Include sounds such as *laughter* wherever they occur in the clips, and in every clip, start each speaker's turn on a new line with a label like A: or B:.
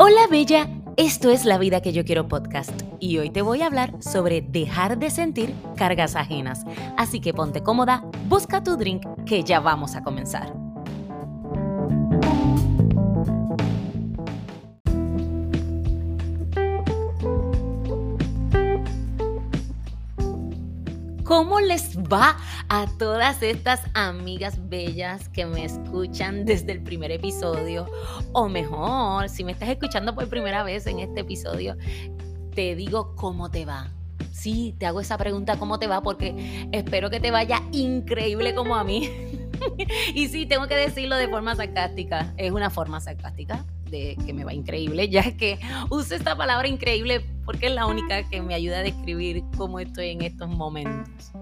A: Hola Bella, esto es La Vida que yo quiero podcast y hoy te voy a hablar sobre dejar de sentir cargas ajenas. Así que ponte cómoda, busca tu drink que ya vamos a comenzar. ¿Cómo les va a todas estas amigas bellas que me escuchan desde el primer episodio? O mejor, si me estás escuchando por primera vez en este episodio, te digo cómo te va. Sí, te hago esa pregunta, ¿cómo te va? Porque espero que te vaya increíble como a mí. *laughs* y sí, tengo que decirlo de forma sarcástica. Es una forma sarcástica de que me va increíble, ya que uso esta palabra increíble porque es la única que me ayuda a describir cómo estoy en estos momentos.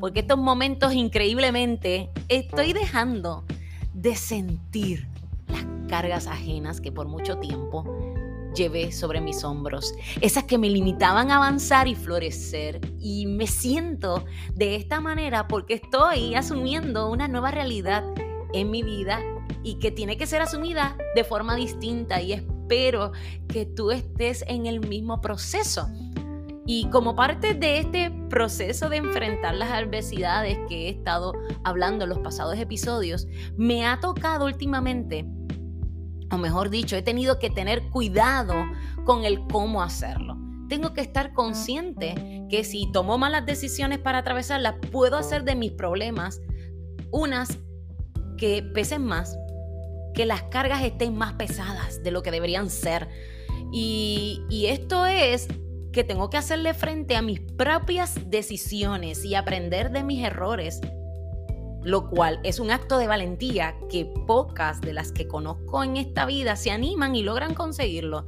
A: Porque estos momentos increíblemente estoy dejando de sentir las cargas ajenas que por mucho tiempo llevé sobre mis hombros, esas que me limitaban a avanzar y florecer. Y me siento de esta manera porque estoy asumiendo una nueva realidad en mi vida y que tiene que ser asumida de forma distinta y espero que tú estés en el mismo proceso. Y como parte de este proceso de enfrentar las adversidades que he estado hablando en los pasados episodios, me ha tocado últimamente, o mejor dicho, he tenido que tener cuidado con el cómo hacerlo. Tengo que estar consciente que si tomo malas decisiones para atravesarlas, puedo hacer de mis problemas unas que pesen más, que las cargas estén más pesadas de lo que deberían ser. Y, y esto es que tengo que hacerle frente a mis propias decisiones y aprender de mis errores, lo cual es un acto de valentía que pocas de las que conozco en esta vida se animan y logran conseguirlo.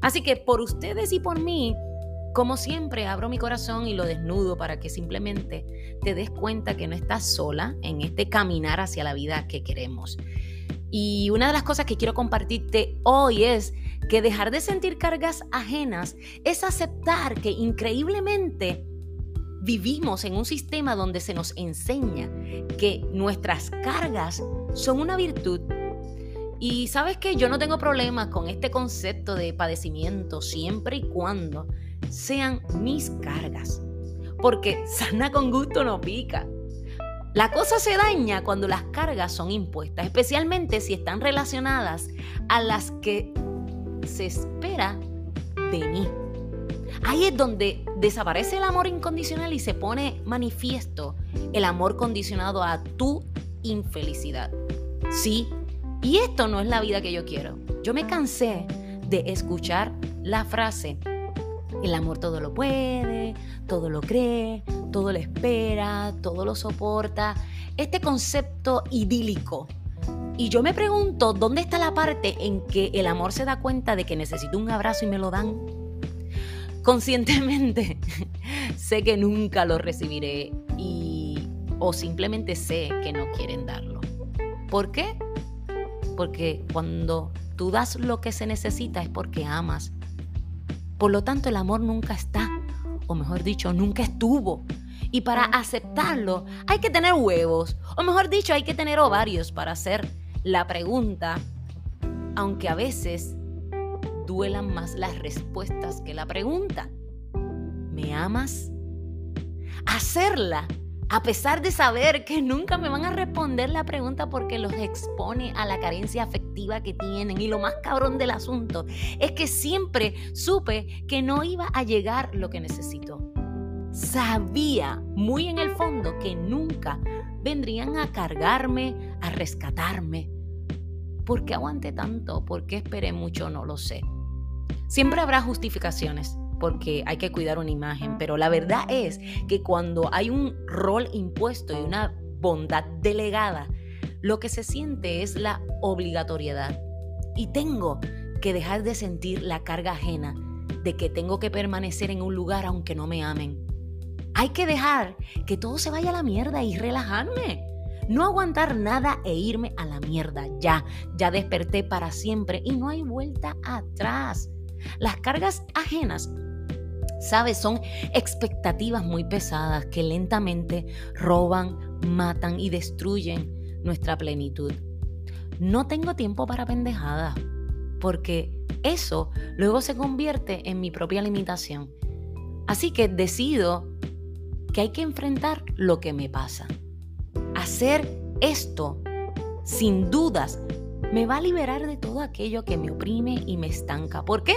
A: Así que por ustedes y por mí, como siempre, abro mi corazón y lo desnudo para que simplemente te des cuenta que no estás sola en este caminar hacia la vida que queremos. Y una de las cosas que quiero compartirte hoy es que dejar de sentir cargas ajenas es aceptar que increíblemente vivimos en un sistema donde se nos enseña que nuestras cargas son una virtud. Y sabes que yo no tengo problemas con este concepto de padecimiento siempre y cuando sean mis cargas. Porque sana con gusto no pica. La cosa se daña cuando las cargas son impuestas, especialmente si están relacionadas a las que se espera de mí. Ahí es donde desaparece el amor incondicional y se pone manifiesto el amor condicionado a tu infelicidad. Sí, y esto no es la vida que yo quiero. Yo me cansé de escuchar la frase, el amor todo lo puede, todo lo cree, todo lo espera, todo lo soporta. Este concepto idílico. Y yo me pregunto, ¿dónde está la parte en que el amor se da cuenta de que necesito un abrazo y me lo dan? Conscientemente *laughs* sé que nunca lo recibiré y o simplemente sé que no quieren darlo. ¿Por qué? Porque cuando tú das lo que se necesita es porque amas por lo tanto, el amor nunca está, o mejor dicho, nunca estuvo. Y para aceptarlo hay que tener huevos, o mejor dicho, hay que tener ovarios para hacer la pregunta, aunque a veces duelan más las respuestas que la pregunta. ¿Me amas? Hacerla a pesar de saber que nunca me van a responder la pregunta porque los expone a la carencia afectiva que tienen. Y lo más cabrón del asunto es que siempre supe que no iba a llegar lo que necesito. Sabía muy en el fondo que nunca vendrían a cargarme, a rescatarme. ¿Por qué aguanté tanto? ¿Por qué esperé mucho? No lo sé. Siempre habrá justificaciones porque hay que cuidar una imagen, pero la verdad es que cuando hay un rol impuesto y una bondad delegada, lo que se siente es la obligatoriedad. Y tengo que dejar de sentir la carga ajena de que tengo que permanecer en un lugar aunque no me amen. Hay que dejar que todo se vaya a la mierda y relajarme. No aguantar nada e irme a la mierda. Ya, ya desperté para siempre y no hay vuelta atrás. Las cargas ajenas ¿Sabes? Son expectativas muy pesadas que lentamente roban, matan y destruyen nuestra plenitud. No tengo tiempo para pendejadas, porque eso luego se convierte en mi propia limitación. Así que decido que hay que enfrentar lo que me pasa. Hacer esto, sin dudas, me va a liberar de todo aquello que me oprime y me estanca. ¿Por qué?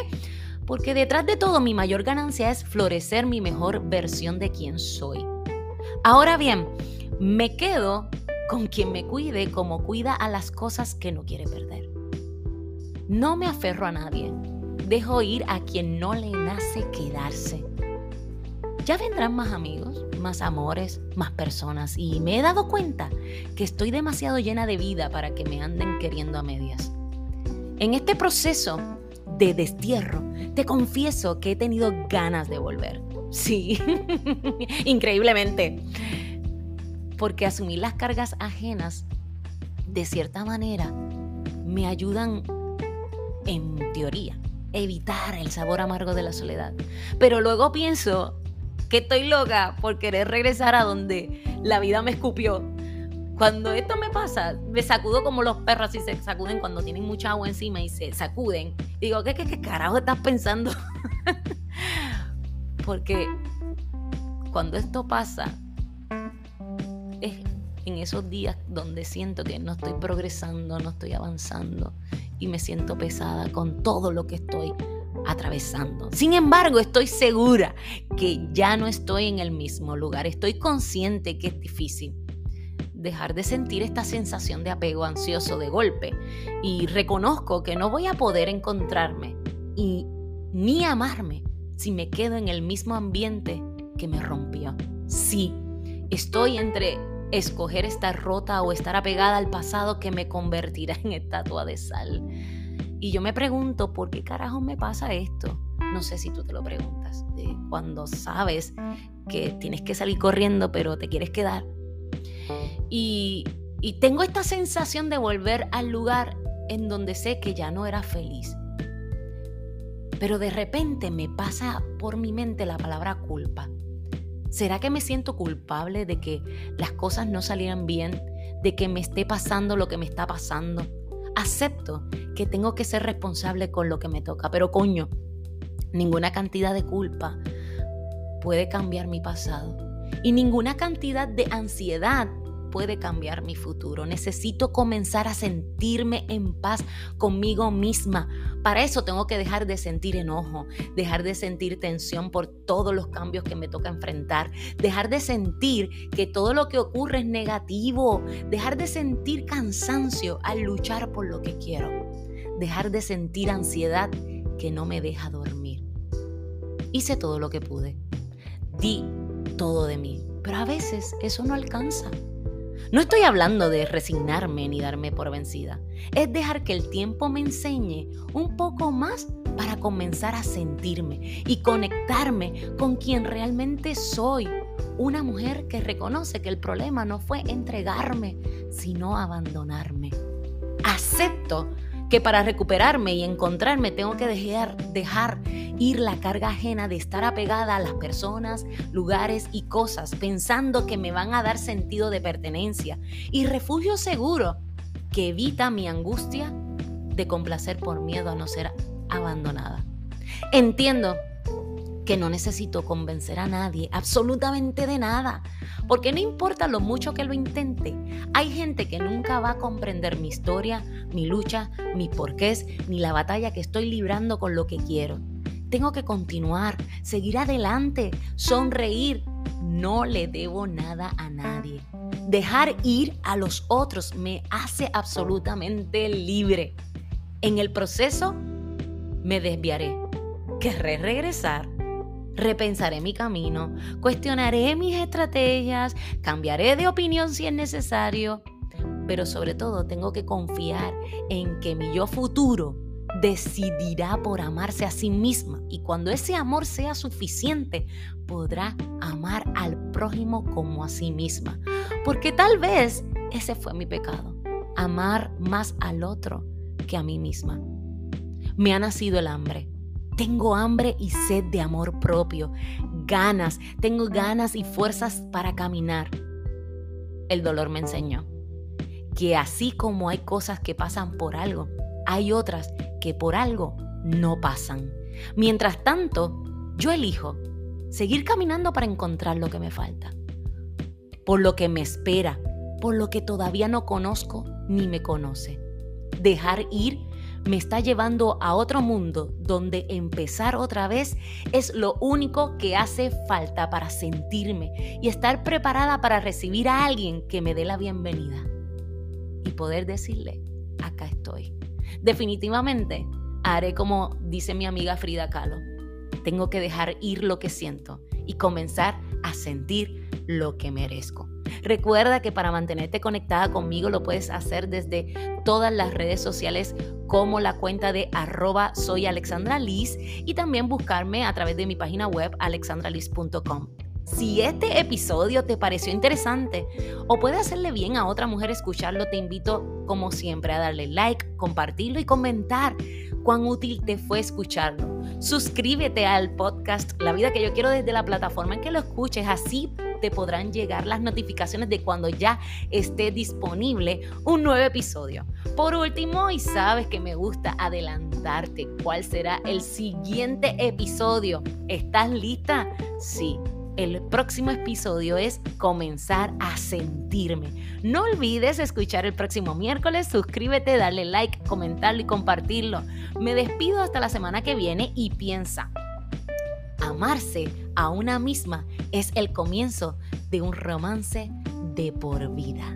A: Porque detrás de todo mi mayor ganancia es florecer mi mejor versión de quien soy. Ahora bien, me quedo con quien me cuide como cuida a las cosas que no quiere perder. No me aferro a nadie, dejo ir a quien no le nace quedarse. Ya vendrán más amigos, más amores, más personas y me he dado cuenta que estoy demasiado llena de vida para que me anden queriendo a medias. En este proceso de destierro, te confieso que he tenido ganas de volver. Sí, *laughs* increíblemente porque asumir las cargas ajenas, de cierta manera, me ayudan, en teoría, evitar el sabor amargo de la soledad. Pero luego pienso que estoy loca por querer regresar a donde la vida me escupió. Cuando esto me pasa, me sacudo como los perros y se sacuden cuando tienen mucha agua encima y se sacuden. Digo, ¿qué, qué, qué carajo estás pensando? *laughs* Porque cuando esto pasa, es en esos días donde siento que no estoy progresando, no estoy avanzando y me siento pesada con todo lo que estoy atravesando. Sin embargo, estoy segura que ya no estoy en el mismo lugar. Estoy consciente que es difícil dejar de sentir esta sensación de apego ansioso de golpe y reconozco que no voy a poder encontrarme y ni amarme si me quedo en el mismo ambiente que me rompió. Sí, Estoy entre escoger estar rota o estar apegada al pasado que me convertirá en estatua de sal. Y yo me pregunto, ¿por qué carajo me pasa esto? No sé si tú te lo preguntas. Cuando sabes que tienes que salir corriendo, pero te quieres quedar. Y tengo esta sensación de volver al lugar en donde sé que ya no era feliz. Pero de repente me pasa por mi mente la palabra culpa. ¿Será que me siento culpable de que las cosas no salieran bien? ¿De que me esté pasando lo que me está pasando? Acepto que tengo que ser responsable con lo que me toca, pero coño, ninguna cantidad de culpa puede cambiar mi pasado. Y ninguna cantidad de ansiedad puede cambiar mi futuro. Necesito comenzar a sentirme en paz conmigo misma. Para eso tengo que dejar de sentir enojo, dejar de sentir tensión por todos los cambios que me toca enfrentar, dejar de sentir que todo lo que ocurre es negativo, dejar de sentir cansancio al luchar por lo que quiero, dejar de sentir ansiedad que no me deja dormir. Hice todo lo que pude. Di todo de mí, pero a veces eso no alcanza. No estoy hablando de resignarme ni darme por vencida. Es dejar que el tiempo me enseñe un poco más para comenzar a sentirme y conectarme con quien realmente soy. Una mujer que reconoce que el problema no fue entregarme, sino abandonarme. Acepto que para recuperarme y encontrarme tengo que dejar, dejar ir la carga ajena de estar apegada a las personas, lugares y cosas, pensando que me van a dar sentido de pertenencia y refugio seguro que evita mi angustia de complacer por miedo a no ser abandonada. Entiendo que no necesito convencer a nadie absolutamente de nada, porque no importa lo mucho que lo intente, hay gente que nunca va a comprender mi historia, mi lucha, mis porqués, ni la batalla que estoy librando con lo que quiero. Tengo que continuar, seguir adelante, sonreír. No le debo nada a nadie. Dejar ir a los otros me hace absolutamente libre. En el proceso me desviaré. Querré regresar repensaré mi camino, cuestionaré mis estrategias, cambiaré de opinión si es necesario, pero sobre todo tengo que confiar en que mi yo futuro decidirá por amarse a sí misma y cuando ese amor sea suficiente podrá amar al prójimo como a sí misma. Porque tal vez ese fue mi pecado, amar más al otro que a mí misma. Me ha nacido el hambre tengo hambre y sed de amor propio, ganas, tengo ganas y fuerzas para caminar. El dolor me enseñó que así como hay cosas que pasan por algo, hay otras que por algo no pasan. Mientras tanto, yo elijo seguir caminando para encontrar lo que me falta, por lo que me espera, por lo que todavía no conozco ni me conoce. Dejar ir me está llevando a otro mundo donde empezar otra vez es lo único que hace falta para sentirme y estar preparada para recibir a alguien que me dé la bienvenida y poder decirle, acá estoy. Definitivamente haré como dice mi amiga Frida Kahlo. Tengo que dejar ir lo que siento y comenzar a sentir lo que merezco. Recuerda que para mantenerte conectada conmigo lo puedes hacer desde todas las redes sociales como la cuenta de arroba soy Alexandra y también buscarme a través de mi página web alexandraliz.com. Si este episodio te pareció interesante o puede hacerle bien a otra mujer escucharlo, te invito como siempre a darle like, compartirlo y comentar cuán útil te fue escucharlo. Suscríbete al podcast La vida que yo quiero desde la plataforma en que lo escuches, así te podrán llegar las notificaciones de cuando ya esté disponible un nuevo episodio. Por último, y sabes que me gusta adelantarte cuál será el siguiente episodio. ¿Estás lista? Sí. El próximo episodio es comenzar a sentirme. No olvides escuchar el próximo miércoles, suscríbete, darle like, comentarlo y compartirlo. Me despido hasta la semana que viene y piensa, amarse a una misma es el comienzo de un romance de por vida.